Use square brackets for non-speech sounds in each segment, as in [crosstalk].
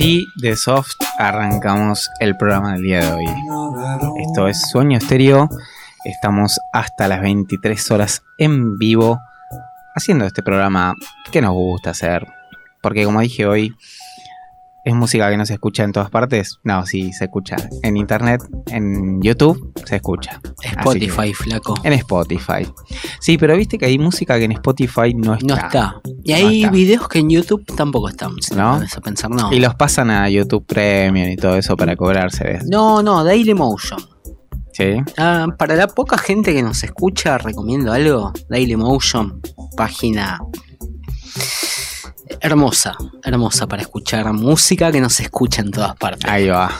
Así de soft arrancamos el programa del día de hoy. Esto es Sueño Estéreo. Estamos hasta las 23 horas en vivo haciendo este programa que nos gusta hacer. Porque como dije hoy, ¿Es música que no se escucha en todas partes? No, sí, se escucha. En internet, en YouTube, se escucha. Spotify, flaco. En Spotify. Sí, pero viste que hay música que en Spotify no está. No está. Y hay videos que en YouTube tampoco están. ¿No? A pensar, no. Y los pasan a YouTube Premium y todo eso para cobrarse. No, no, Dailymotion. Sí. Ah, para la poca gente que nos escucha, recomiendo algo. Dailymotion, página hermosa, hermosa para escuchar música que no se escucha en todas partes. Ahí va.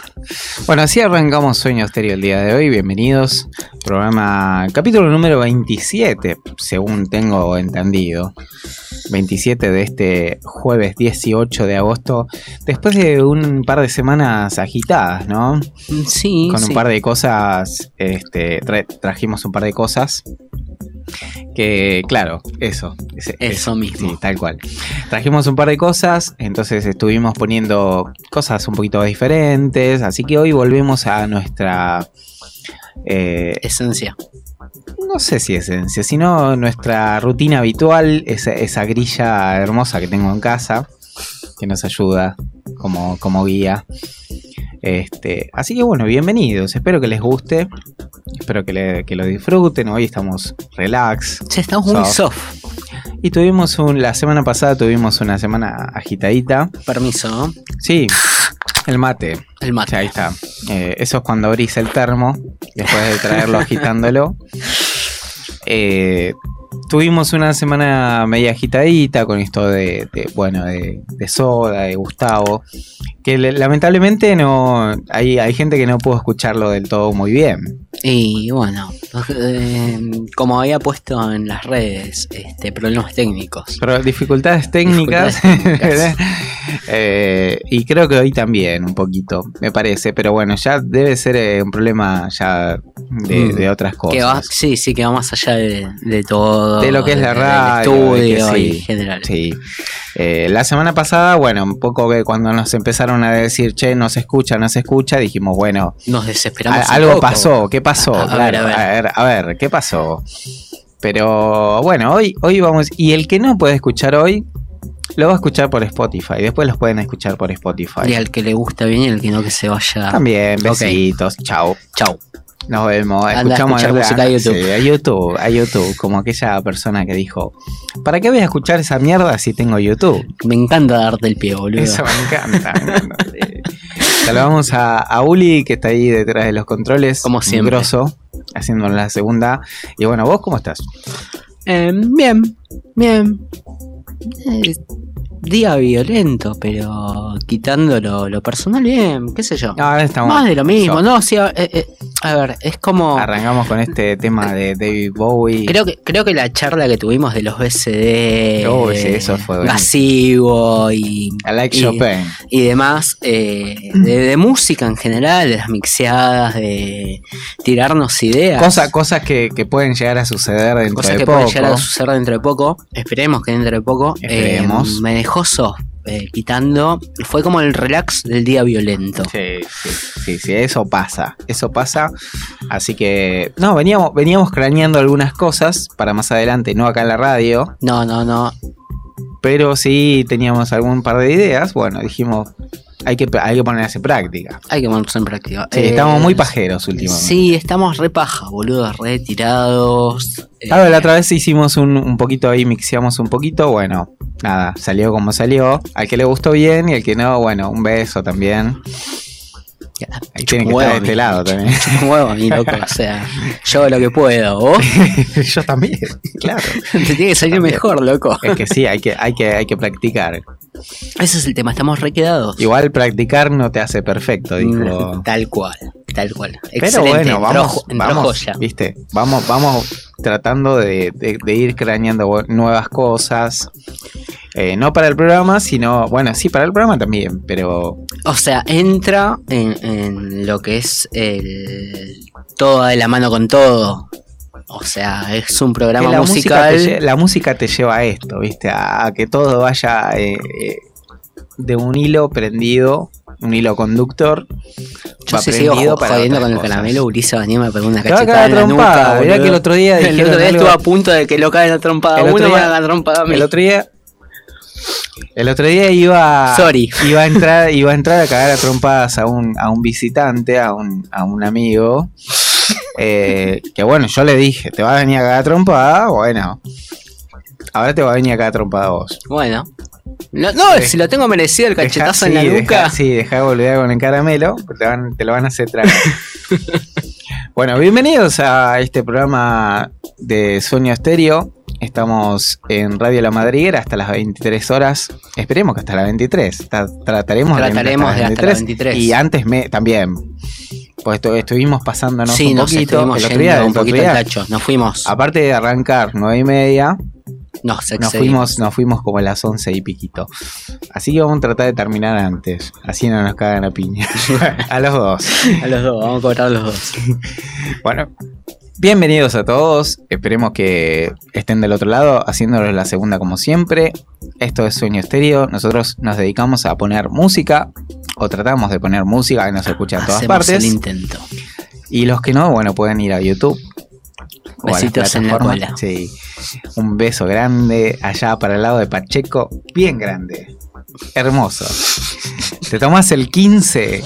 Bueno, así arrancamos Sueño Estéreo el día de hoy. Bienvenidos. Programa, capítulo número 27, según tengo entendido. 27 de este jueves 18 de agosto. Después de un par de semanas agitadas, ¿no? Sí. Con un par de cosas. Este, trajimos un par de cosas que, claro, eso. eso mismo. Sí, tal cual. Trajimos un par de cosas, entonces estuvimos poniendo cosas un poquito diferentes, así que hoy volvemos a nuestra... Eh, esencia. No sé si esencia, sino nuestra rutina habitual, esa, esa grilla hermosa que tengo en casa, que nos ayuda como, como guía. Este, así que bueno, bienvenidos. Espero que les guste. espero que, le- que lo disfruten. Hoy estamos relax. Che, estamos muy Soft. Y tuvimos un, la semana pasada tuvimos una semana agitadita. Permiso. Sí, el mate. El O mate. sea, ahí está. Eh, eso es cuando abrís el termo, después de traerlo [laughs] agitándolo. Eh, tuvimos una semana media agitadita con esto de, de, bueno, de, de Soda, de Gustavo. Que le- lamentablemente no hay, hay gente que no pudo escucharlo del todo muy bien. Y bueno, eh, como había puesto en las redes, este, problemas técnicos. Pero dificultades técnicas. Dificultades técnicas. [laughs] eh, y creo que hoy también, un poquito, me parece. Pero bueno, ya debe ser eh, un problema ya de, Mm. de otras cosas. Que va, sí, sí, que va más allá de, de todo. De lo que es la radio, estudio sí, en general. Sí. Eh, la semana pasada, bueno, un poco que cuando nos empezaron a decir, che, no se escucha, no se escucha, dijimos, bueno, Nos desesperamos. a- algo poco. pasó, ¿qué pasó? A- a ver, Claro, a ver. a ver, a ver, ¿qué pasó? Pero bueno, hoy, hoy vamos, y el que no puede escuchar hoy, lo va a escuchar por Spotify, después los pueden escuchar por Spotify. Y al que le gusta bien y al que no, que se vaya. También, besitos, chao. Chau. Nos vemos. Anda a Escuchamos escuchar música a YouTube. Sí, a YouTube, a YouTube, como aquella persona que dijo, ¿para qué voy a escuchar esa mierda si tengo YouTube? Me encanta darte el pie, boludo. Eso me encanta. me encanta. Saludamos a, a Uli, que está ahí detrás de los controles. Como siempre. Grosso, haciendo la segunda. Y bueno, ¿vos cómo estás? Eh, bien, bien. Eh, día violento, pero quitando lo, lo personal, bien, qué sé yo. Ahora estamos. Más de lo mismo, ¿no? A, eh, eh, a ver, es como... Arrancamos con este tema de David Bowie. Creo que, creo que la charla que tuvimos de los BCD, Oh, sí, eso fue. Gasivo y, I like y- Chopin. y demás, eh, de, de música en general, de las mixeadas, de tirarnos ideas. Cosa- cosas que, que pueden llegar a suceder dentro Cosas de que poco. pueden llegar a suceder dentro de poco. Esperemos que dentro de poco. Esperemos. Me dejó eh, quitando. Fue como el relax del día violento. Sí, sí, sí, sí, eso pasa, eso pasa. Así que, no, veníamos, veníamos craneando algunas cosas para más adelante, no acá en la radio, No, no, no. pero sí teníamos algún par de ideas. Bueno, dijimos, hay que, hay que ponerse en práctica. Hay que ponerse en práctica. Sí, Eh, estamos muy pajeros últimamente. Sí, estamos re paja, boludo, re tirados. Eh, A ver, la otra vez hicimos un, un poquito ahí, mixeamos un poquito, bueno, nada, salió como salió. Al que le gustó bien y al que no, bueno, un beso también. Ahí tiene que estar de este lado también. chupa huevo, mi loco. O sea, yo lo que puedo. Vos [laughs] Yo también, claro. [laughs] te tiene que salir También. mejor, loco. Es que sí, hay que, hay que, hay que practicar. Ese es el tema, estamos re quedados. Igual practicar no te hace perfecto, dijo. Tal cual, tal cual. Pero Excelente, bueno, entró vamos, jo- entró vamos, viste, vamos, vamos tratando de, de- de ir craneando nuevas cosas. Eh, no para el programa, sino, bueno, sí, para el programa también, pero O sea, entra en, en lo que es el todo de la mano con todo. O sea, es un programa la, música musical. te, lle- la música te lleva a esto, viste, a, a que todo vaya eh, eh, de un hilo prendido, un hilo conductor. Yo si sigo jodiendo con el caramelo, Ulises Bañé me pegó una Te cachetada en la trompada, nuca, mirá que el otro día [laughs] El otro día algo- estuvo a punto de que lo trompada uno, día- a la trompada. El otro día. El otro día iba. Sorry. Iba a entrar, [laughs] iba a entrar a cagar a trompadas a un, a un visitante, a un, a un amigo. Eh, que bueno, yo le dije, ¿te vas a venir a cagar a trompada? Bueno. Ahora te va a venir a cagar a trompada vos. Bueno. No, no, si lo tengo merecido el cachetazo en la sí, nuca. dejá- sí, dejá de volver con el caramelo, porque te, van- te lo van a hacer tragar. [laughs] bueno, bienvenidos a este programa de Sueño Estéreo. Estamos en Radio La Madriguera hasta las 23 horas. Esperemos que hasta las 23. Ta- Trataremos, Trataremos de, de hasta las 23. Y antes me también. Pues estu- estuvimos pasándonos sí, un nos poquito. estuvimos El otro día, un poquito tacho. Nos fuimos. aparte de arrancar 9 y media, Nos nos fuimos, nos fuimos como a las 11 y piquito. Así que vamos a tratar de terminar antes. Así no nos cagan a piña. [laughs] a los dos. A los dos, vamos a cobrar a los dos. [laughs] Bueno, bienvenidos a todos. Esperemos que estén del otro lado, haciéndoles la segunda como siempre. Esto es Sueño Estéreo. Nosotros nos dedicamos a poner música. O tratamos de poner música que nos escucha en todas Hacemos partes. el intento. Y los que no, bueno, pueden ir a YouTube. o a las Besitos en la cola. Sí. Un beso grande allá para el lado de Pacheco. Bien grande. Hermoso. Te tomas el 15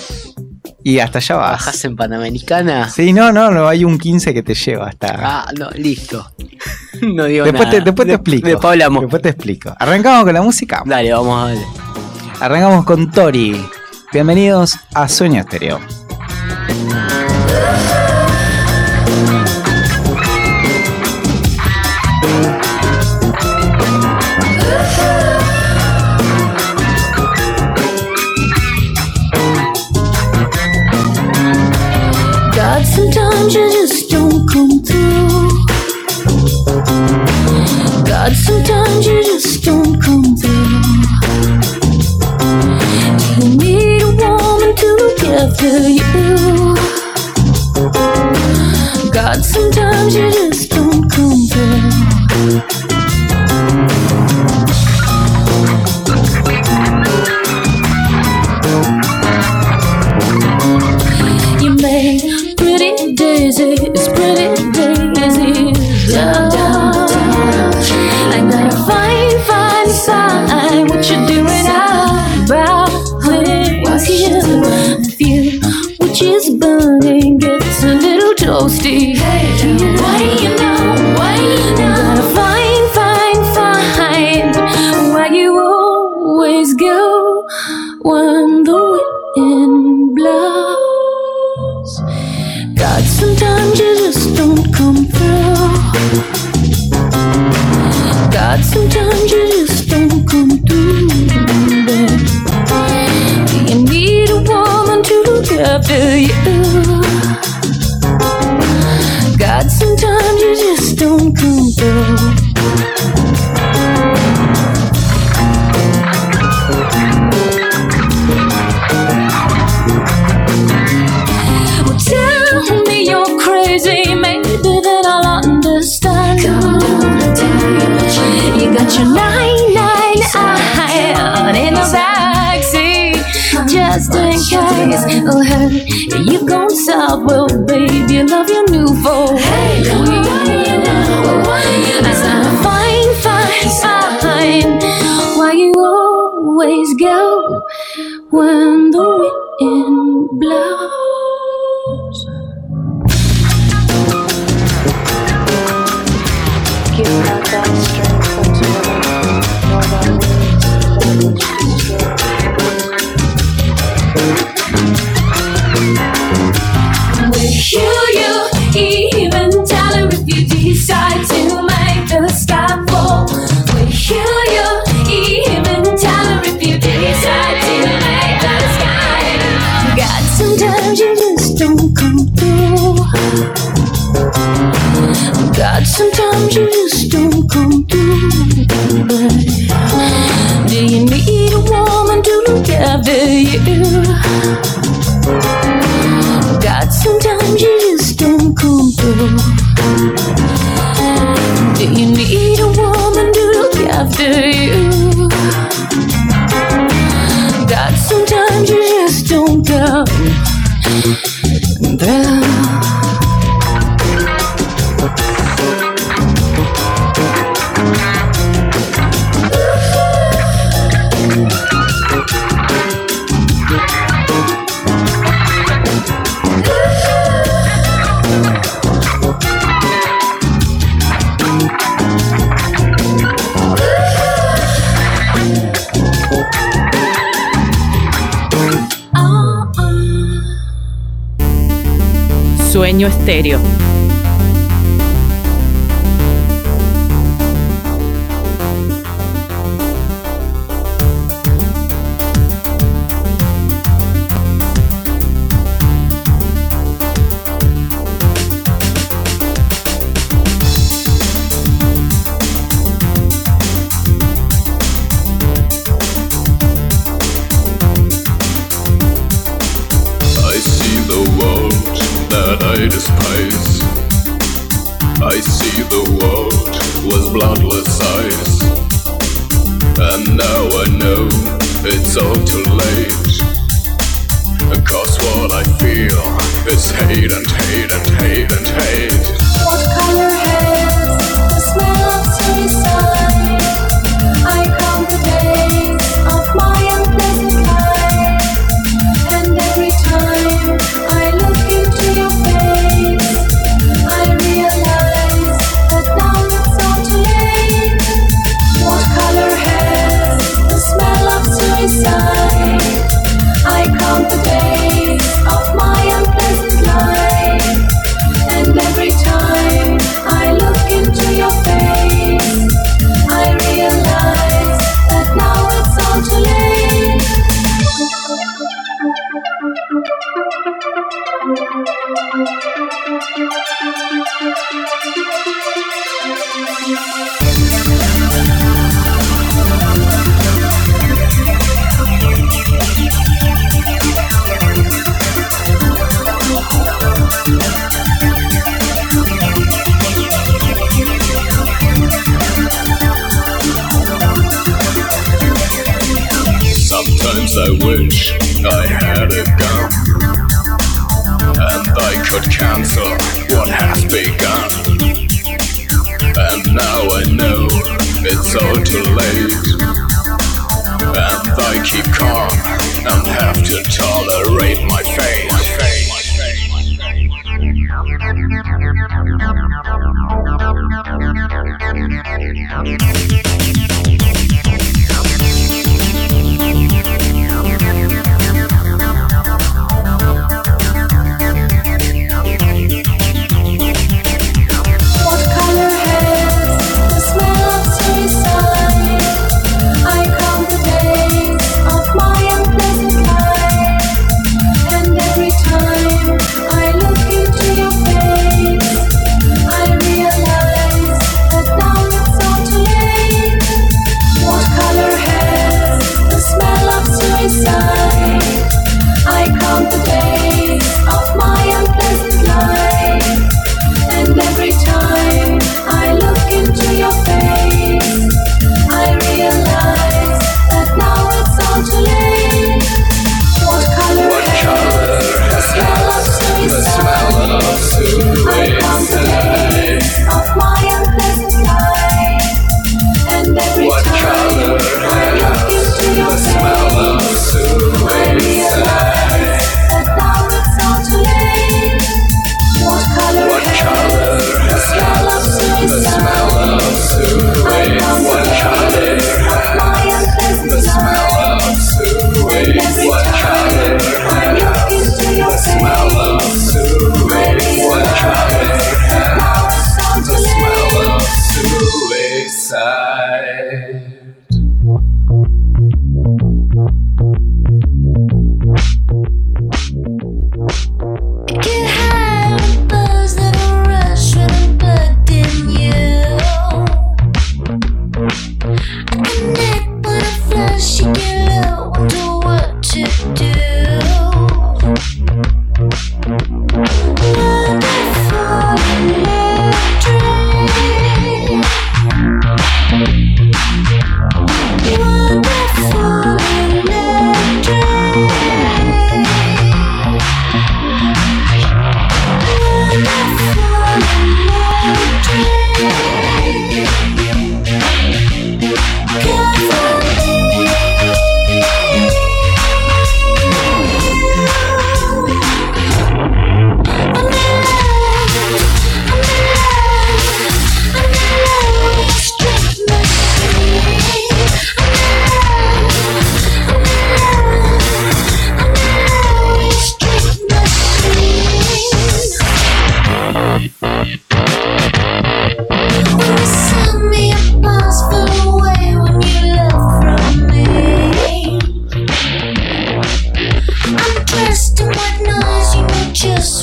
y hasta allá vas. ¿Bajas en Panamericana? Sí, no, no, no, hay un 15 que te lleva hasta. Ah, no, listo. [laughs] No digo después nada. te, después te explico. Después hablamos. Después te explico. Arrancamos con la música. Dale, vamos a darle. Arrancamos con Tori. Bienvenidos a Sueño Estéreo. Sometimes you just don't come through. You need a woman to look after you? God, sometimes little toasty. What do you know? What do you know? Gotta find, find, find where you always go when the wind blows. God, sometimes you just don't come through. God, sometimes you just don't come through. Do you need a woman to look after you? You got your nine nine out in the backseat, just in case. Oh, hey, you've gone south, well, baby, love your new phone. Hey, I said, fine, fine, fine. Why you always go when the God, sometimes you just don't come through. Do you need a woman to look after you? God, sometimes you just don't come through. Estéreo. Atmazsın bu enseler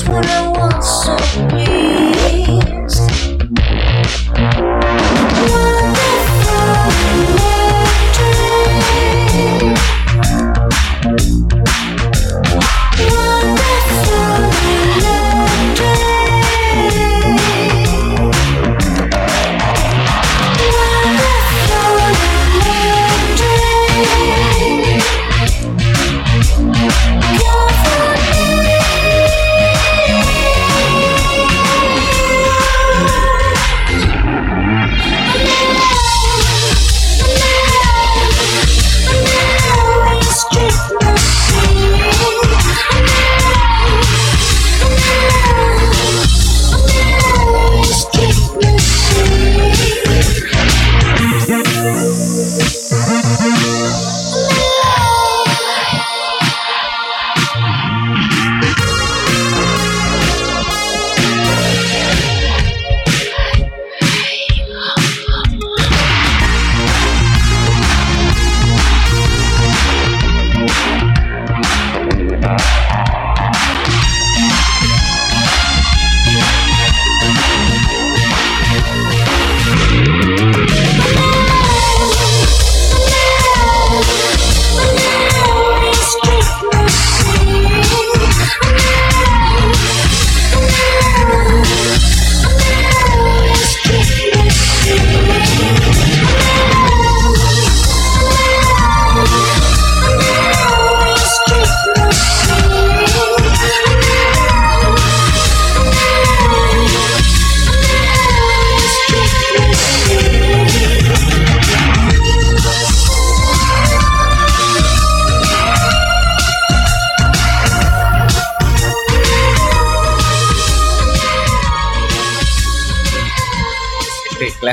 when I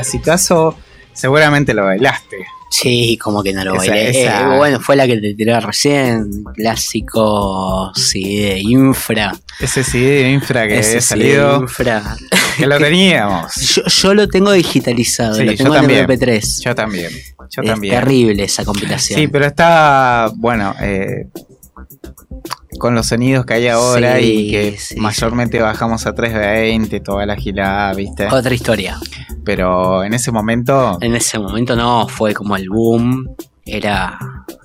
clasicazo seguramente lo bailaste. Sí, como que no lo Esa- bailé. esa- Eh, bueno, fue la que te tiré recién. Clásico, sí, de infra. Ese CD de infra que Ese había sí, salido, infra. que lo [laughs] teníamos. Yo, yo lo tengo digitalizado, Sí, lo yo tengo en también. MP3. Yo también. Yo es también. terrible esa compilación. Sí, pero está, bueno, eh, con los sonidos que hay ahora Sí, y que sí, mayormente bajamos a 320, toda la gilada, ¿viste? Otra historia. Pero en ese momento, En ese momento no, fue como el boom. Era,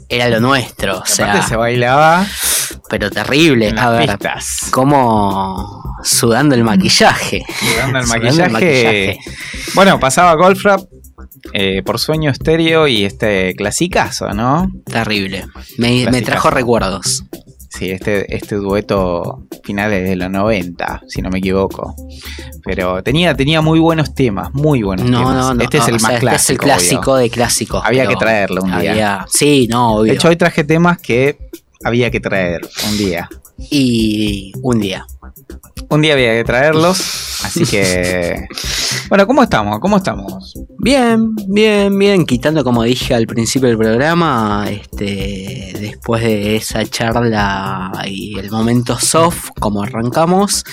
era lo nuestro, o sea, se bailaba pero terrible. en A ver, pistas. como sudando el maquillaje. Sudando el [laughs] Sudando el maquillaje. Bueno, pasaba Golf Rap eh, por sueño estéreo y este clasicazo, ¿no? Terrible. Me, me trajo recuerdos. Sí, este, este dueto finales de los 90, si no me equivoco. Pero tenía, tenía muy buenos temas, muy buenos No, temas. no, no. Este es el sea, más este clásico. es el clásico obvio. de clásicos. Había que traerlo un día. Sí, no, obvio. De hecho, hoy traje temas que había que traer un día. y un día. Un día había que traerlos, así que... [laughs] Bueno, ¿cómo estamos? ¿Cómo estamos? Bien, bien, bien. Quitando, como dije al principio del programa, este, después de esa charla y el momento soft, como arrancamos,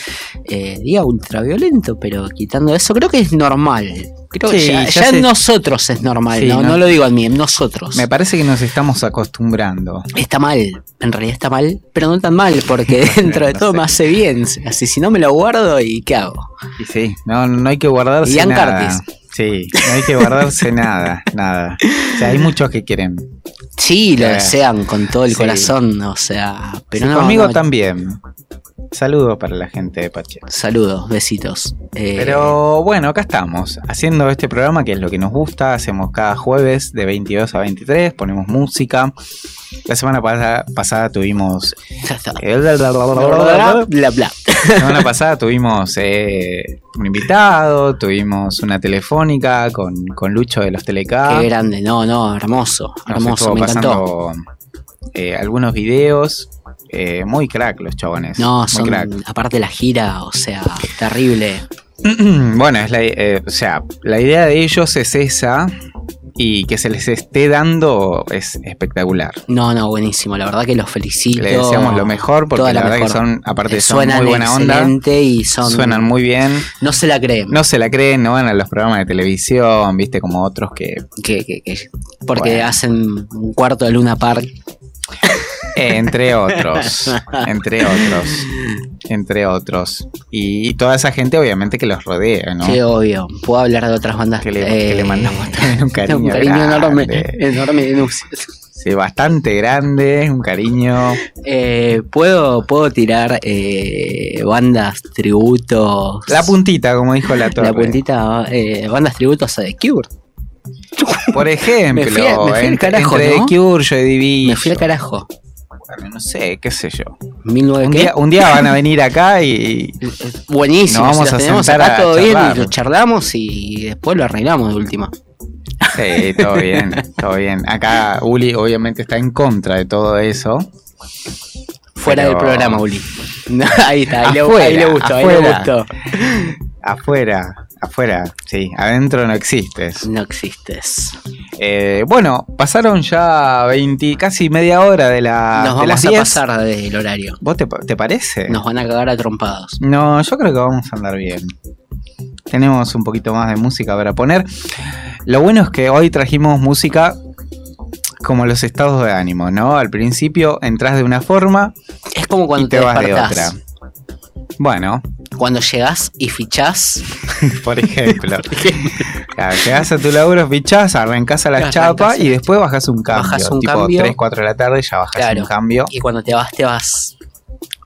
eh, día ultraviolento, pero quitando eso, creo que es normal. Creo que ya, ya ya se- en nosotros es normal, Sí, no, no- no lo digo a mí, en nosotros. Me parece que nos estamos acostumbrando. Está mal, en realidad está mal, pero no tan mal, porque [laughs] dentro de No todo sé. me hace bien. Así si no me lo guardo, ¿y qué hago? Y sí, no, no hay que guardarse Ian nada. Curtis. Sí, no hay que guardarse [laughs] nada, nada. O sea, hay muchos que quieren. Sí, lo desean con todo el sí. corazón, o sea, pero Sí, no, conmigo no, también. Saludos para la gente de Pache. Saludos, besitos. Eh, Pero bueno, acá estamos, haciendo este programa que es lo que nos gusta. Hacemos cada jueves de 22 a 23, ponemos música. La semana pasa- pasada tuvimos. bla bla bla. La semana pasada tuvimos eh, un invitado, tuvimos una telefónica con, con Lucho de los Telecá. Qué grande, no, no, hermoso, Nos hermoso, estuvo me encantó. eh, algunos videos. Eh, muy crack los chabones. No, muy son, crack. aparte la gira, o sea, terrible. [clears throat] bueno, es la, eh, o sea, la idea de ellos es esa y que se les esté dando es espectacular. No, no, buenísimo, la verdad que los felicito. Le deseamos lo mejor porque la, la verdad mejor. que son, aparte Eh, son suenan muy buena onda, y son... suenan muy bien, No se la creen. no se la creen, no van a los programas de televisión, viste, como otros que, que, que- que- porque Bueno. hacen un cuarto de Luna Park. [laughs] eh, entre otros, entre otros, entre otros. Y, toda esa gente obviamente que los rodea, ¿no? Qué obvio. Puedo hablar de otras bandas Que le- que le mandamos también un cariño [laughs] un cariño grande. enorme. Enorme de Nuxios. Sí, bastante grande, un cariño. Eh, ¿puedo, puedo tirar eh, bandas tributos. La puntita, como dijo la torre. La puntita, eh, bandas tributos a The Cure. Por ejemplo, [laughs] Me fui me fui entre, carajo, entre ¿no? The Cure, Joy Division. Me fui al carajo. No sé, qué sé yo. 1009 Un ¿qué? día, un día van a venir acá y Buenísimo, Nos vamos si a tenemos acá todo bien y lo charlamos y después lo arreglamos de última. sí, todo bien, [laughs] todo bien. Acá Uli obviamente está en contra de todo eso. Fuera Pero- del programa, Uli. [laughs] ahí está, ahí, le, Afuera, ahí le gustó, ahí le gustó. Afuera, afuera, sí, adentro no existes. No existes. Eh, bueno, pasaron ya 20, casi media hora de, la, Nos de las vamos a 10. pasar del horario. ¿Vos te, te parece? Nos van a cagar a trompados. No, yo creo que vamos a andar bien. Tenemos un poquito más de música para poner. Lo bueno es que hoy trajimos música como los estados de ánimo, ¿no? Al principio entras de una forma Es como cuando y te, te, vas de otra. Bueno, Cuando llegás y fichás. [laughs] [laughs] por ejemplo. Claro, llegás a tu laburo, fichás, arrancás a la Arrancás. chapa y después bajás un cambio. Bajás un tipo cambio. 3, 4 de la tarde ya bajás Claro. un cambio. Y cuando te vas, te vas.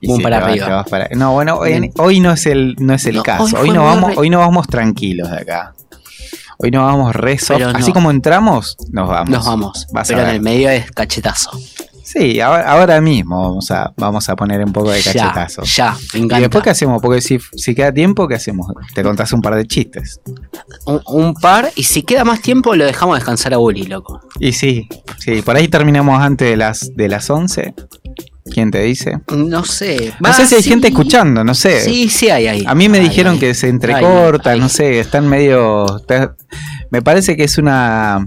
Boom sí, para arriba. para- No, bueno, hoy, no es el, no es el No, caso. hoy no vamos, re- hoy no vamos tranquilos de acá. Hoy no vamos re soft. No. Así como entramos, nos vamos. Nos vamos. Vas Pero en el medio es cachetazo. Sí, ahora, ahora mismo vamos a, vamos a poner un poco de Ya, cachetazo. ya, me ¿Y encanta. después qué hacemos? Porque si, si queda tiempo, ¿qué hacemos? Te contás un par de chistes. un, un par. Y si queda más tiempo, lo dejamos descansar a Uli, loco. Y sí, sí, por ahí terminamos antes de las, de las 11. ¿Quién te dice? No sé. No sé si hay sí. gente escuchando, no sé. Sí, sí hay ahí. A mí me dijeron que se entrecorta, no sé, están medio... está- Me parece que es una...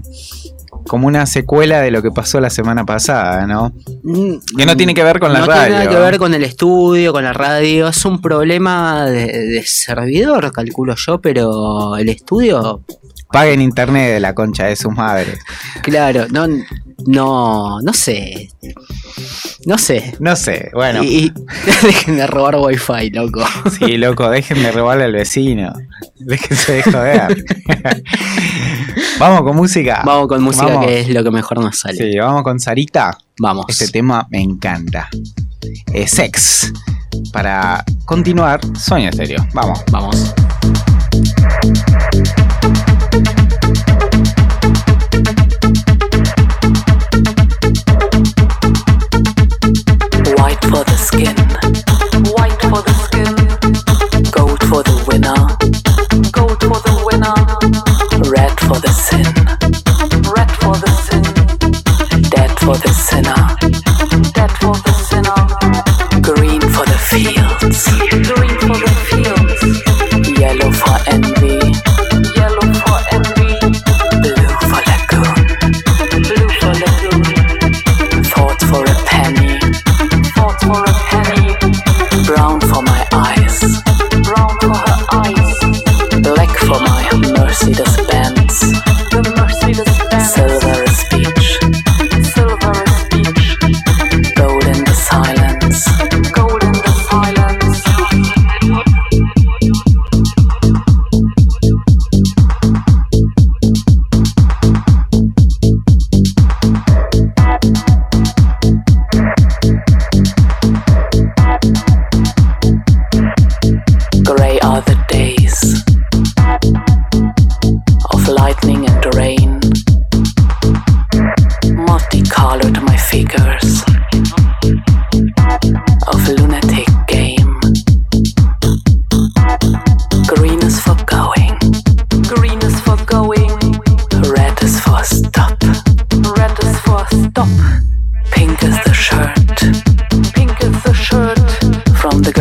como una secuela de lo que pasó la semana pasada, ¿no? Mm, Que no tiene que ver con la no radio. tiene nada que ver con el estudio, con la radio. Es un problema de, de servidor, calculo yo, pero el estudio, Paguen internet de la concha de sus madres. claro, no, no, no sé. No sé. No sé, bueno. Y, y- [laughs] dejen de robar wifi, loco. Sí, loco, dejen de robarle al vecino. Déjense de joder. [laughs] vamos con música. Vamos con música Vamos. que es lo que mejor nos sale. Sí, vamos con Sarita. Vamos. Este tema me encanta. Es sex. Para continuar, sueño estéreo. Vamos. Vamos. Skin. White for the skin. Gold for the winner. Gold for the winner. Red for the sin. Red for the sin. Dead for the sinner.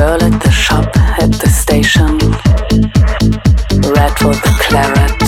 Girl at the shop at the station. Red for the claret.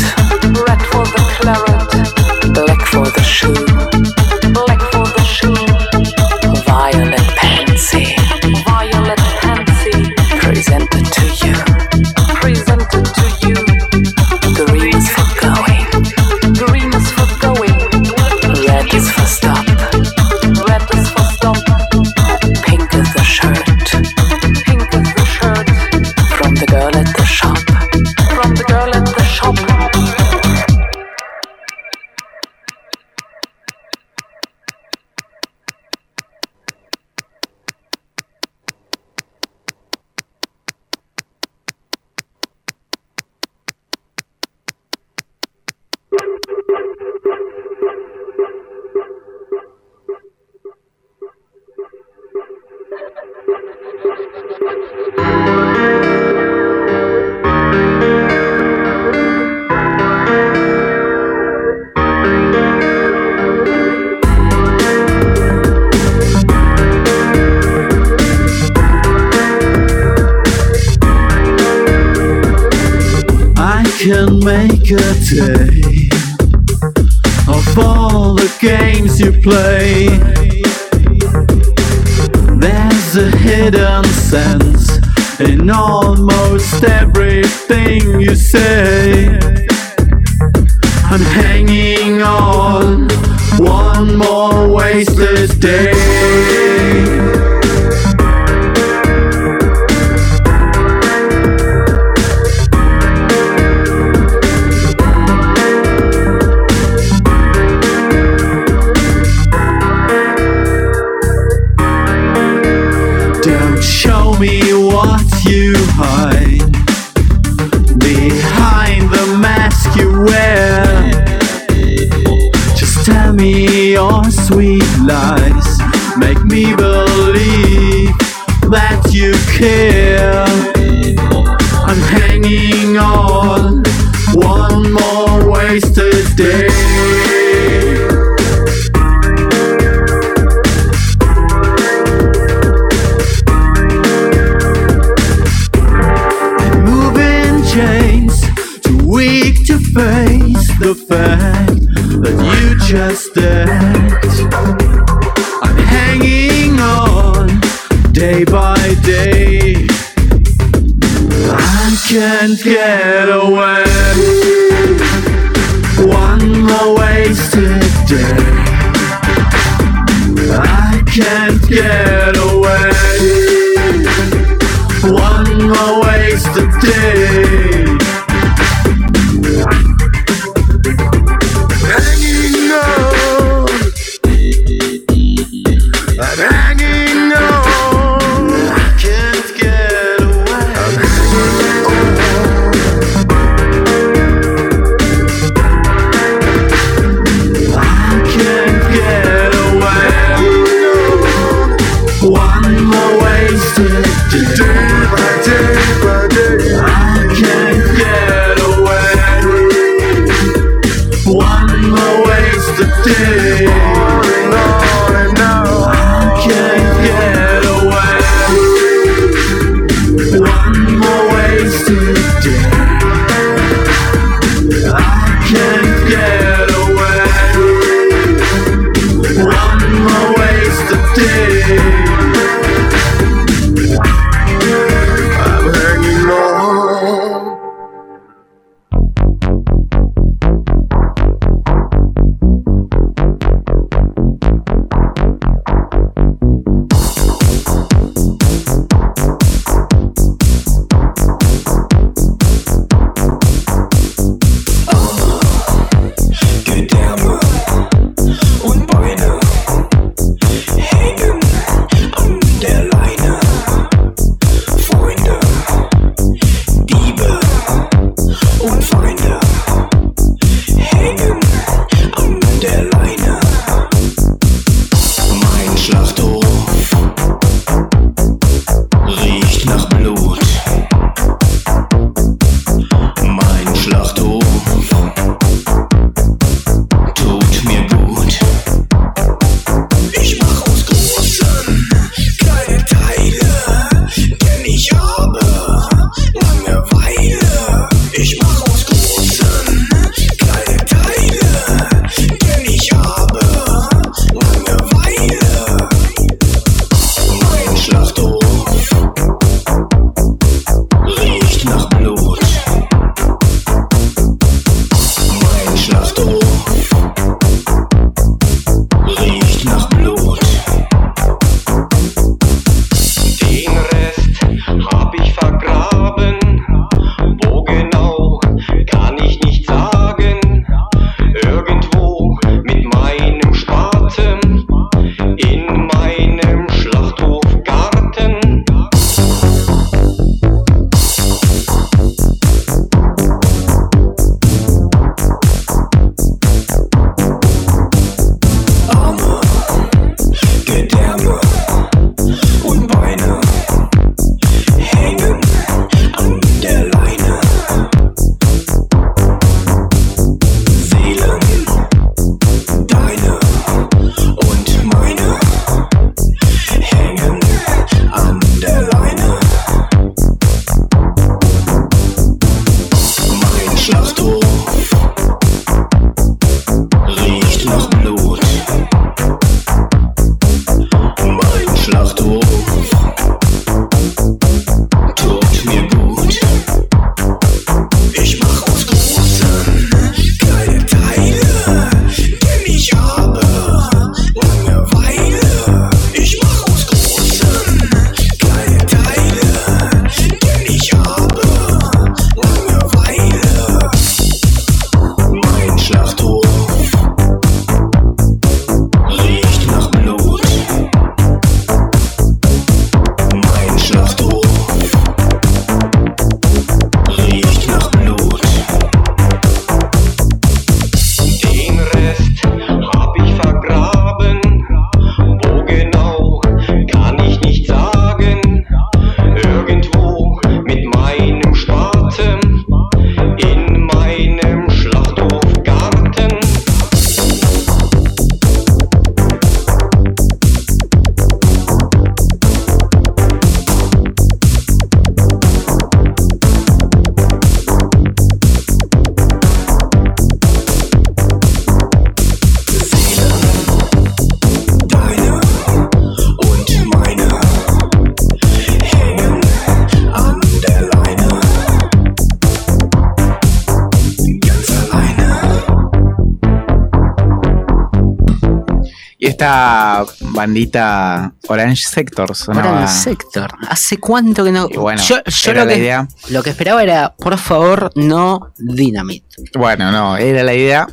Esta bandita Orange Sector sonaba. Orange Sector. ¿Hace cuánto que no? Y bueno, yo yo era lo, la que, idea. lo que esperaba era, por favor, no Dynamite. Bueno, no, era la idea.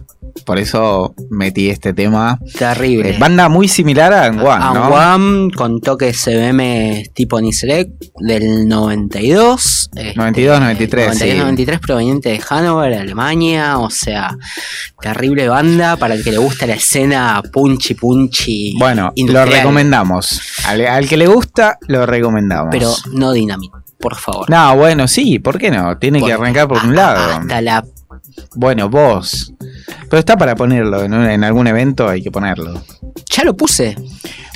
Por eso metí este tema. Terrible. Eh, banda muy similar a Anguan, ¿no? Anguam con toques CBM tipo Niselec del 92. este, 92, 93, 92, sí. 93 proveniente de Hannover, Alemania. O sea, terrible banda para el que le gusta la escena punchy punchy. Bueno, lo recomendamos. Al, al que le gusta, lo recomendamos. Pero no Dynamite, por favor. No, bueno, sí, ¿por qué no? Tiene que arrancar por un a- lado. Hasta la Bueno, vos. Pero está para ponerlo, en, un- en algún evento hay que ponerlo. Ya lo puse.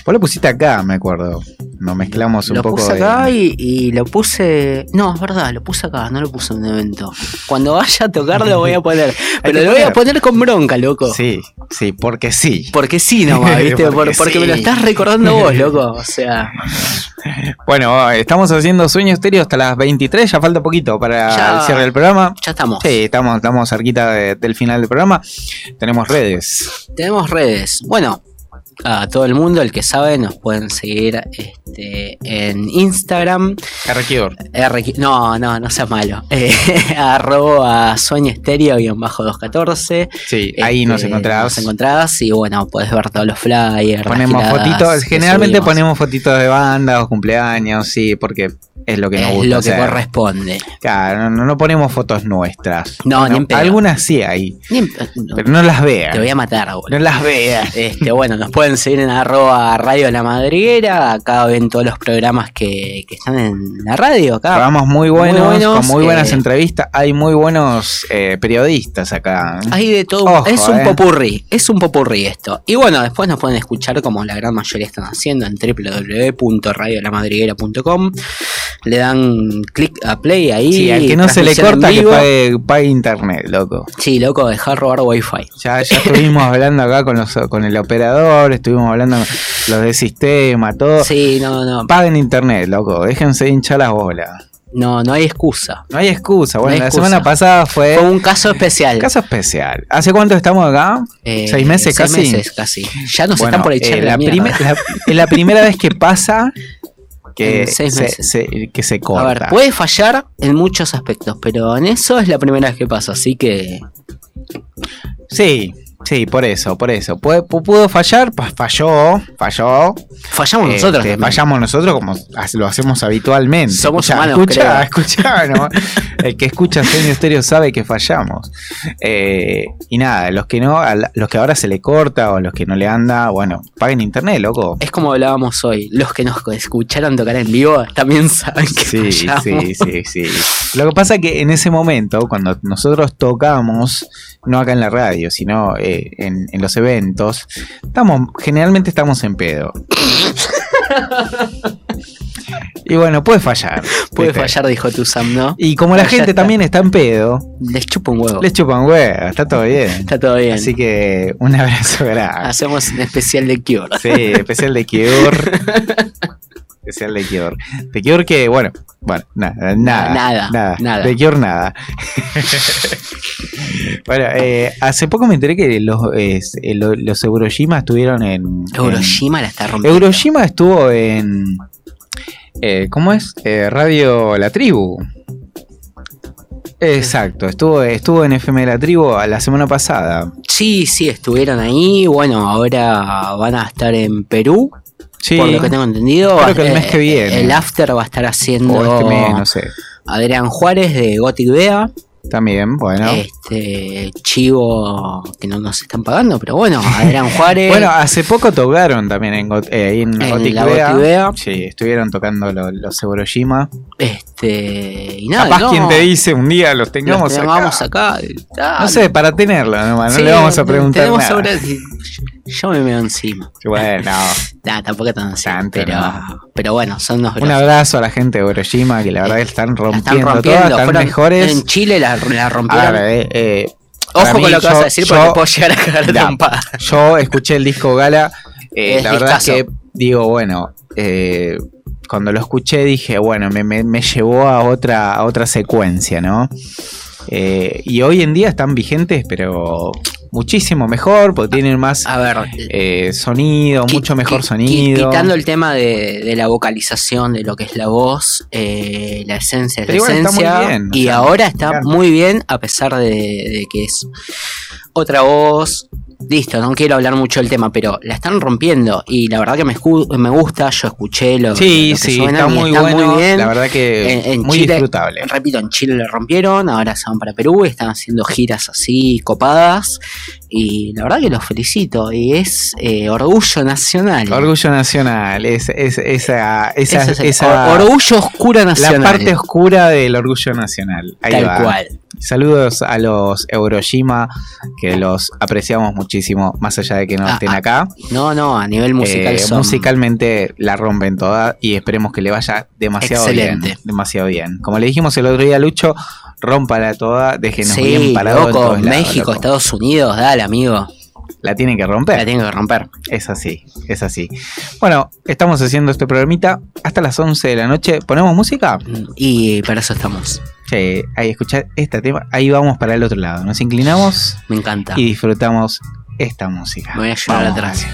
Vos lo pusiste acá, me acuerdo. Nos mezclamos un Lo poco puse de- acá y, y lo puse. No, es verdad, lo puse acá, no lo puse en un evento. Cuando vaya a tocar lo voy a poner. [laughs] Pero lo voy a poner. con bronca, loco. Sí, sí, porque sí. Porque sí nomás, [laughs] ¿viste? Porque Por- porque me lo estás recordando vos, loco. O sea, Bueno, estamos haciendo Sueño Estéreo hasta las 23, ya falta poquito para Ya. el cierre del programa. ya estamos. Sí, estamos, estamos cerquita de- del final del programa. Tenemos redes. Tenemos redes. Bueno, a todo el mundo, el que sabe, nos pueden seguir este, en Instagram. RQ no, no, no seas malo. [laughs] Eh, arroba estéreo 214. Sí, ahí nos Este, encontrás. Nos encontrás y bueno, podés ver todos los flyers. Ponemos fotitos, generalmente ponemos fotitos de banda o cumpleaños, sí, porque es lo que nos Es gusta. lo que hacer. corresponde. Claro, no, no ponemos fotos nuestras. No, ni en pedo. Algunas sí hay, Ni en- no, pero no las vean. te voy a matar, boludo. No las veas. [laughs] Este, bueno, nos pueden seguir en arroba Radio La Madriguera. Acá ven todos los programas que, que están en la radio. Acá. Programas muy buenos, Muy buenos, con muy buenas eh, entrevistas. Hay muy buenos eh, periodistas acá. Hay de todo. Ojo, es un eh. popurrí. Es un popurrí esto. Y bueno, después nos pueden escuchar como la gran mayoría están haciendo en www.radiolamadriguera.com. Le dan clic a play ahí. Sí, al que no se le corta que pague, pague internet, loco. Sí, loco, dejar robar wifi. Ya, ya estuvimos hablando acá con los con el operador, estuvimos hablando con los de sistema, todo. Sí, no, no. Paguen internet, loco, déjense hinchar las bolas. No, no hay excusa. No hay excusa. Bueno, No hay la excusa. semana pasada fue Fue un caso especial. caso especial. ¿Hace cuánto estamos acá? Eh, ¿Seis meses casi? meses casi. Ya nos Bueno, están por echar eh, la, la la primera vez que pasa que seis se, meses. se- que se A ver, puede fallar en muchos aspectos, pero en eso es la primera vez que pasa, así que Sí, sí, por eso, por eso. Puede- pu- pudo fallar, pues falló, falló. fallamos Este, nosotros. también. fallamos nosotros como lo hacemos habitualmente. Somos Escuchá, humanos, Escucha, creo. escuchá, ¿no? [laughs] El que escucha Sueño Estéreo sabe que fallamos. Eh, y nada, los que no, a los que ahora se le corta o los que no le anda, bueno, paguen internet, loco. Es como hablábamos hoy, los que nos escucharon tocar en vivo también saben que Sí, fallamos. sí, sí, sí. Lo que pasa que en ese momento, cuando nosotros tocamos, no acá en la radio, sino eh, en, en los eventos, estamos, generalmente estamos en pedo. y bueno, puede fallar. Puede fallar, dijo tu Sam, ¿no? Y como la gente está. también está en pedo, Les chupa un huevo. les chupan huevo, está todo bien. Está todo bien. Así que un abrazo grande. Hacemos un especial de Cure. Sí, especial de Cure. especial de Cure. De Cure que, bueno, bueno, nada, nada. Nada, Nada, nada. De Cure nada. Bueno, eh, hace poco me enteré que los, eh, lo- los Euroshima estuvieron en. Euroshima la está en- rompiendo. Euroshima estuvo en. eh, ¿Cómo es? Eh, Radio La Tribu. Exacto, estuvo, estuvo en FM La Tribu la semana pasada. Sí, sí, estuvieron ahí. Bueno, ahora van a estar en Perú. Sí, Por lo que tengo entendido. Creo que el mes que viene. El after va a estar haciendo o este mes, no sé. Adrián Juárez de Gothic Bea. También, bueno. Este chivo que no nos están pagando, pero bueno, Adrián Juárez. [laughs] Bueno, hace poco tocaron también en, Got- eh, en, En la Bea. Gothic Bea. Sí, estuvieron tocando lo- los Euroshima. este y nada, Capaz no, quien te dice un día los los tengamos tengamos acá. acá. No sé, para tenerlo nomás, no le vamos a preguntar tenemos nada. sobre- Yo me meo encima. Bueno, [laughs] Nah, tampoco tan así. Tanto, pero, no. pero bueno, son unos un grosos. abrazo a la gente de Euroshima que la verdad que están rompiendo, están rompiendo. todas, están fueron- mejores. En Chile la, la A rompieron. ver, eh, eh, Ojo mí, con lo que vas a decir yo- porque puedo llegar a cagar Ya. trompada. Yo escuché el disco Gala, [laughs] eh, la verdad es que digo, bueno, eh, cuando lo escuché dije, bueno, me, me- me llevó a otra, a otra secuencia, ¿no? Eh, y hoy en día están vigentes, pero muchísimo mejor, porque tienen más A ver, eh, sonido, mucho mejor sonido. Quitando el tema de, de la vocalización, de lo que es la voz, eh, la esencia es la esencia. bien, y sea, ahora está muy bien, a pesar de, de que es otra voz. Listo, no quiero hablar mucho del tema, pero la están rompiendo. Y la verdad que me, me gusta. Yo escuché lo, Sí, lo que sí, suenan está y muy está bueno. muy bien. La verdad que En- en muy Chile- disfrutable. Repito, en Chile le rompieron, ahora se van para Perú, están haciendo giras así copadas y la verdad que los felicito y es eh, orgullo nacional. Orgullo nacional, es, es- esa, esa, es esa- or- orgullo oscura nacional. la parte oscura del orgullo nacional. Ahí Tal va. cual. Saludos a los Euroshima, que los apreciamos muchísimo, más allá de que no Ah, estén ah, acá. No, no, a nivel musical Eh, son- musicalmente la rompen toda y esperemos que le vaya demasiado Excelente. bien. Demasiado bien. Como le dijimos el otro día a Lucho, rómpala toda, déjenos bien Sí, parado en loco, todos lados, México. Estados Unidos, dale amigo, La tienen que romper. la tengo que romper. Es así, es así. Bueno, estamos haciendo este programita hasta las 11 de la noche. ¿Ponemos música? Y para eso estamos. Sí, ahí escuchar este tema. Ahí vamos para el otro lado. Nos inclinamos Me encanta. y disfrutamos esta música. Me voy a Vamos. atrás.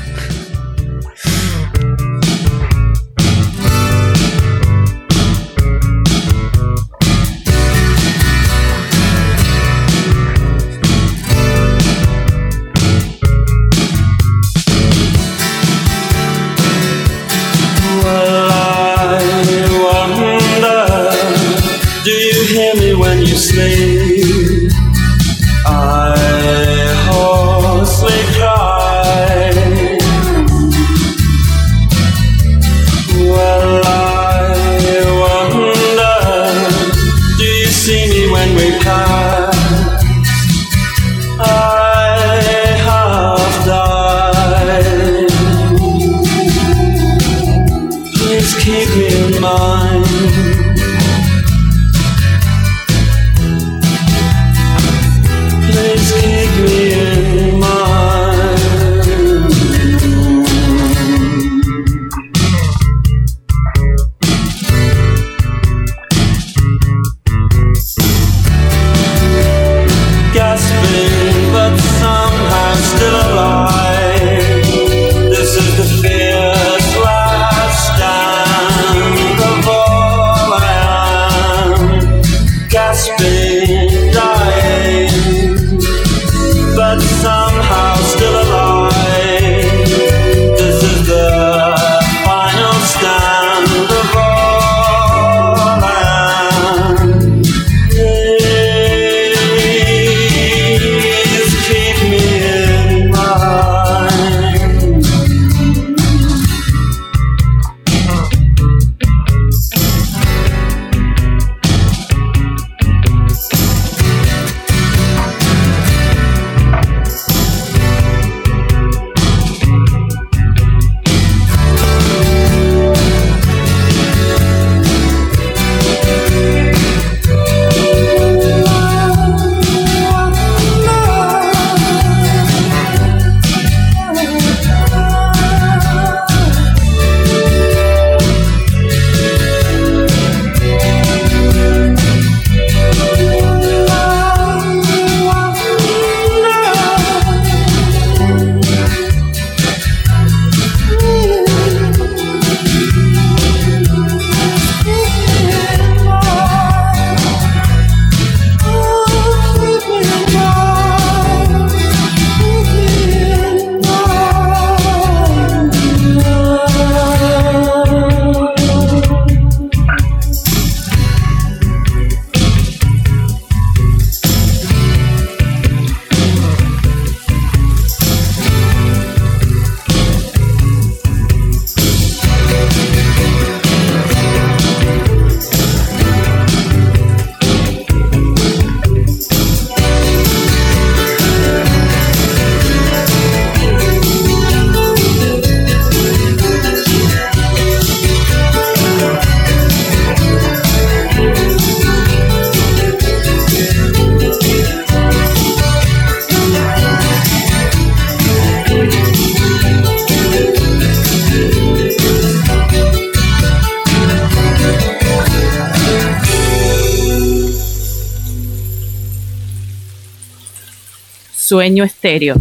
Sueño Estéreo.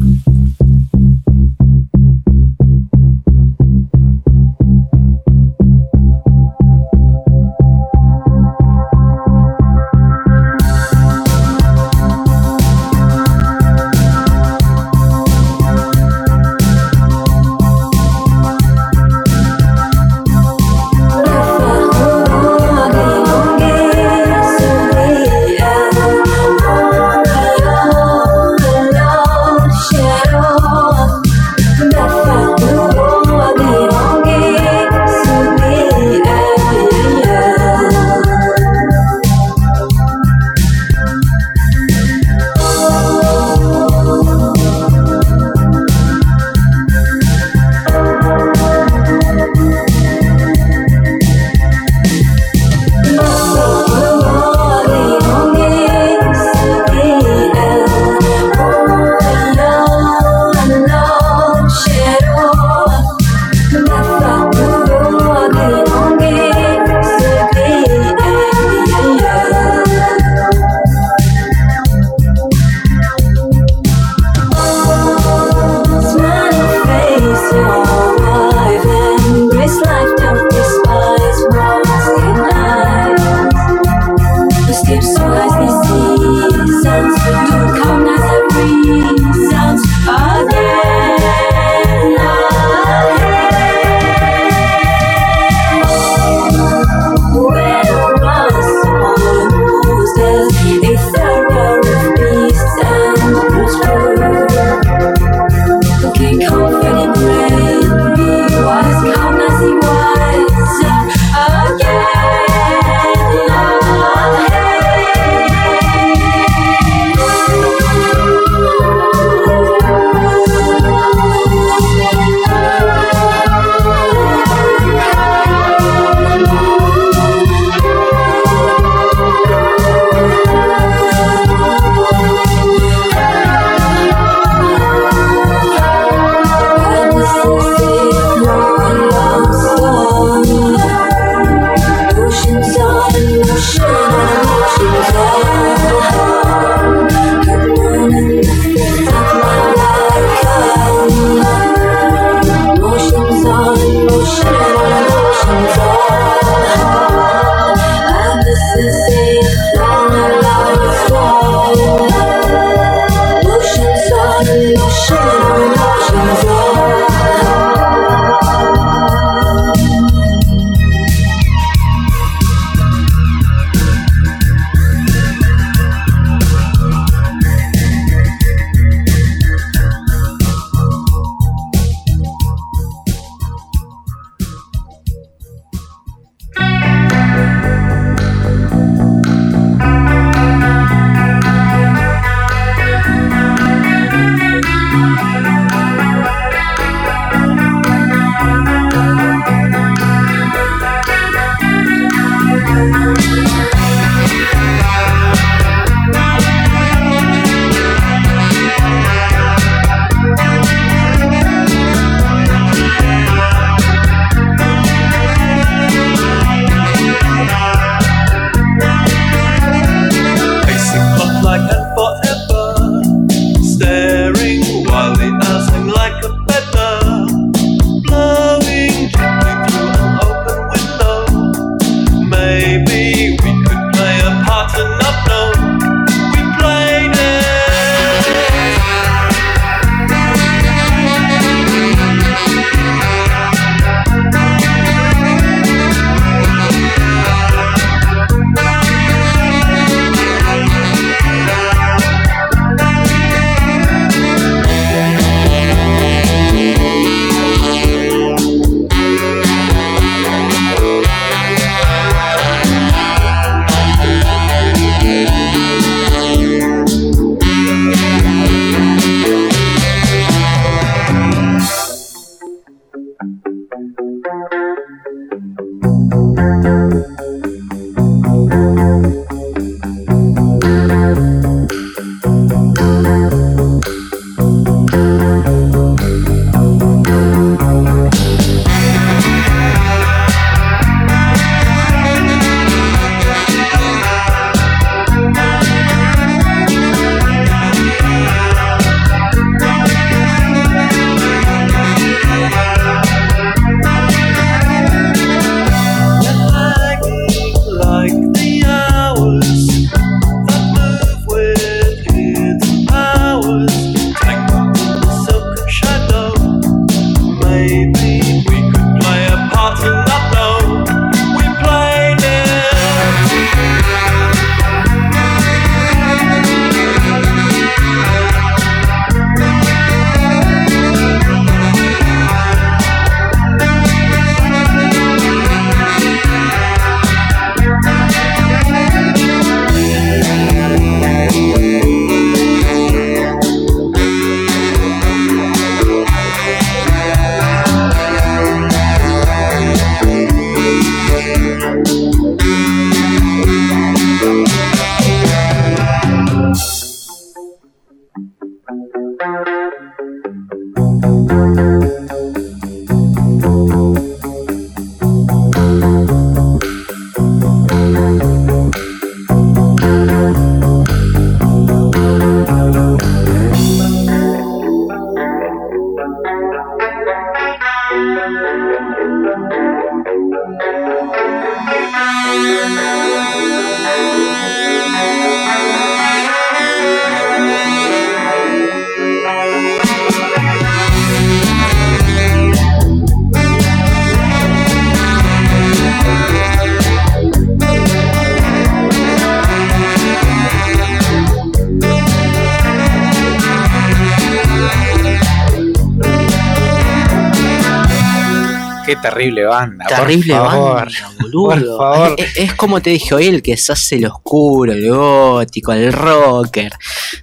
Terrible banda. por Terrible favor. banda, boludo. Por favor. Es, es como te dije hoy, el que se hace el oscuro, el gótico, el rocker.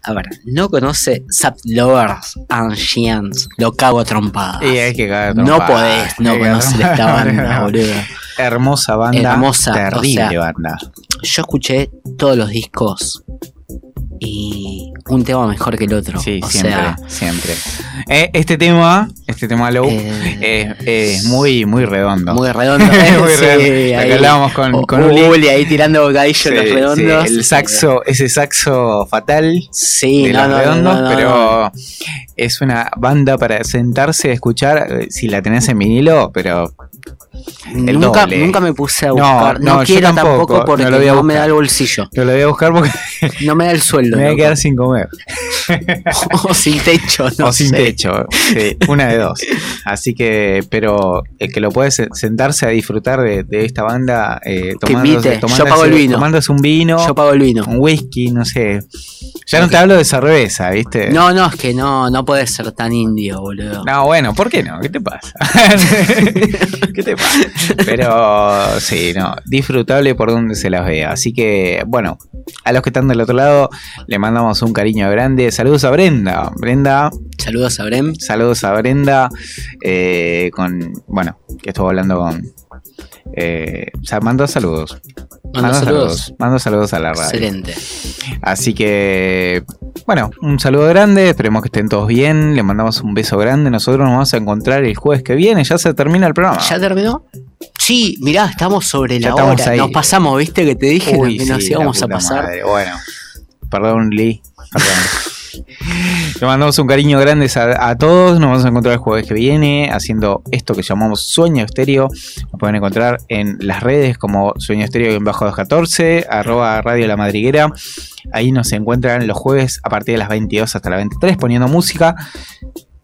A ver, no conoce Sap Lovers Ancients. Lo cago a trompadas. Y hay que cagar no podés no conocer esta banda, [laughs] boludo. Hermosa banda. Hermosa, Terrible o sea, banda. Yo escuché todos los discos y un tema mejor que el otro. Sí, o siempre, sea, siempre. Eh, este tema, este tema low, Eh, es, es muy, muy redondo. muy redondo. [laughs] Muy [laughs] Sí, redondo. ahí. Acá hablábamos con, O- con Uli. Uli ahí tirando bocadillos Sí, los sí, redondos. el saxo, ese saxo fatal Sí, de no, los no, redondos, no, pero es una banda para sentarse a escuchar eh, si la tenés en vinilo, pero el nunca, doble. nunca me puse a buscar. No, no, quiero tampoco, tampoco, porque no no, lo voy a me da el bolsillo. yo lo voy a buscar porque No me da el sueldo. [laughs] me voy a quedar sin comer. [laughs] o sin techo, [laughs] no o sin sé. techo, sí, una de dos. Así que, pero el que lo puede se- sentarse a disfrutar de, de esta banda, eh, invite, tomándose, yo pago el vino. tomándose un vino, Yo pago el vino. un whisky, no sé. Ya no te hablo de cerveza, ¿viste? No, no, es que no, no puede ser tan indio, boludo. No, bueno, ¿por qué no? ¿Qué te pasa? ¿Qué te pasa? Pero sí, no, disfrutable por donde se las vea. Así que, bueno, a los que están del otro lado, le mandamos un cariño grande. Saludos a Brenda. Brenda, Saludos a Brem. saludos a Brenda. eh, con, bueno, que estuvo hablando con. Eh, o sea, mando saludos. Mando saludos. Mando saludos a la radio. Excelente. Así que, bueno, un saludo grande, esperemos que estén todos bien, le mandamos un beso grande, nosotros nos vamos a encontrar el jueves que viene, ya se termina el programa. ¿Ya terminó? Sí, mirá, estamos sobre Ya la estamos hora. ahí. Nos pasamos, ¿viste? Que te dije Uy, que nos íbamos a pasar. madre. Bueno, perdón, Lee, perdón. [laughs] [laughs] Le mandamos un cariño grande a, a todos. Nos vamos a encontrar el jueves que viene haciendo esto que llamamos Sueño Estéreo. Nos pueden encontrar en las redes como Sueño Estéreo bajo 214, arroba Radio La Madriguera. Ahí nos encuentran los jueves a partir de las 22 hasta las 23 poniendo música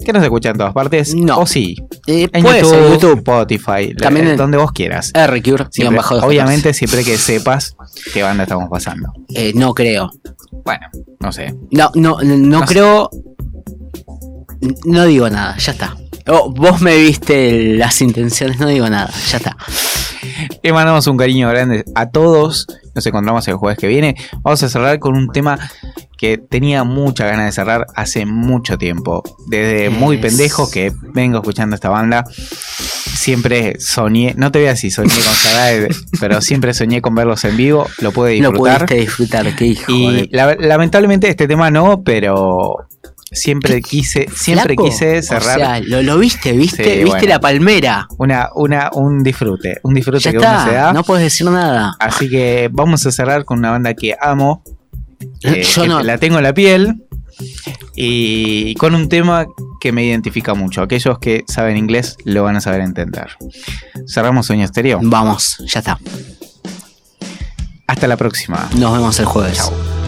que no se escucha en todas partes. No. O sí. Eh, En puede YouTube, ser YouTube. Spotify, la- También en- donde vos quieras. R-Cure, Siempre- guion bajo 214. obviamente siempre que sepas qué banda estamos pasando. Eh, no creo. Bueno, no sé. No, no, no, no sé. creo. No digo nada, ya está. Oh, vos me viste las intenciones, no digo nada, ya está. Le mandamos un cariño grande a todos. Nos encontramos el jueves que viene. Vamos a cerrar con un tema que tenía mucha ganas de cerrar hace mucho tiempo. Desde muy pendejo que vengo escuchando esta banda. Siempre soñé, no te voy a decir soñé con Sagae, [laughs] pero siempre soñé con verlos en vivo. Lo pude Lo disfrutar. pudiste disfrutar, qué hijo y de- la- lamentablemente este tema no, pero siempre quise, siempre Flaco, quise cerrar. O sea, lo, lo viste, viste, Sí, viste bueno. la palmera. una, una, un disfrute, un disfrute Ya que uno se está, da. no puedes decir nada. Así que vamos a cerrar con una banda que amo. eh, Yo que no. La tengo en la piel. Y con un tema que me identifica mucho. Aquellos que saben inglés lo van a saber entender. Cerramos Sueño Estéreo. Vamos, ya está. Hasta la próxima. Nos vemos el jueves. Chau.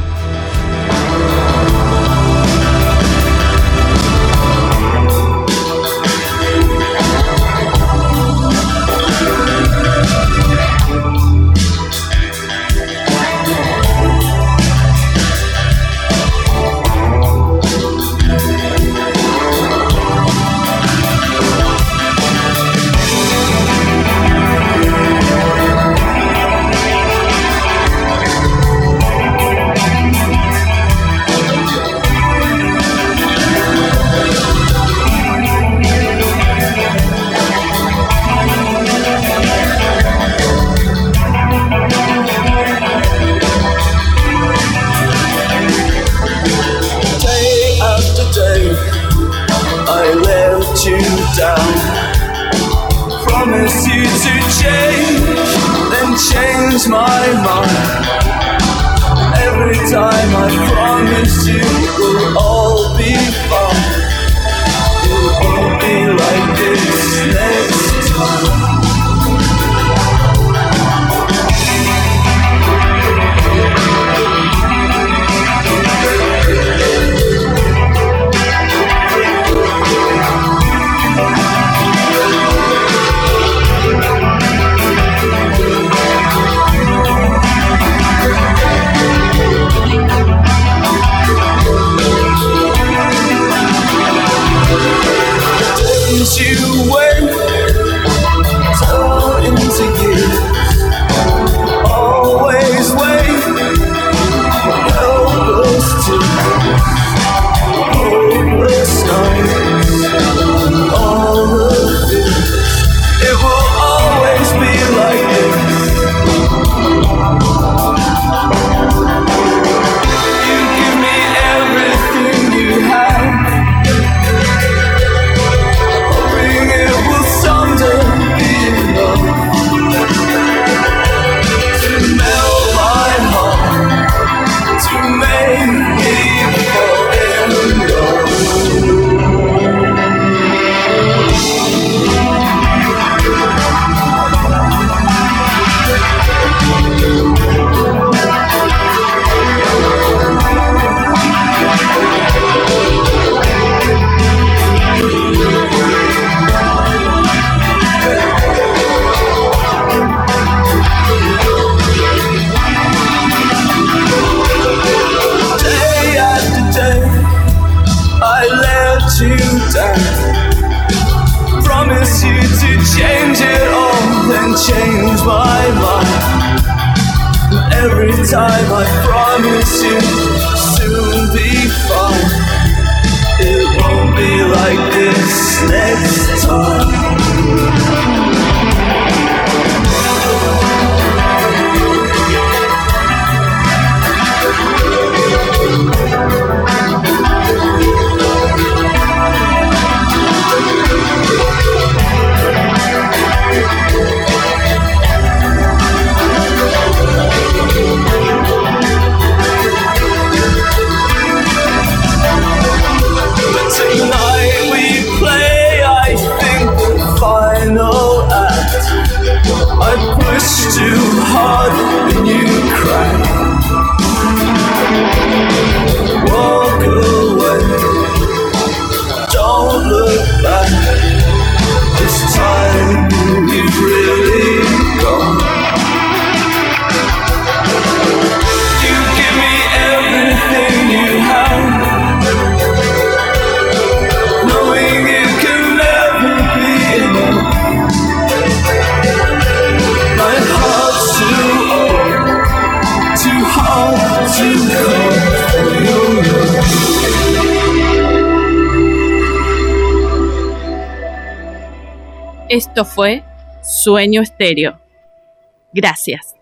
Sueño Estéreo. Gracias.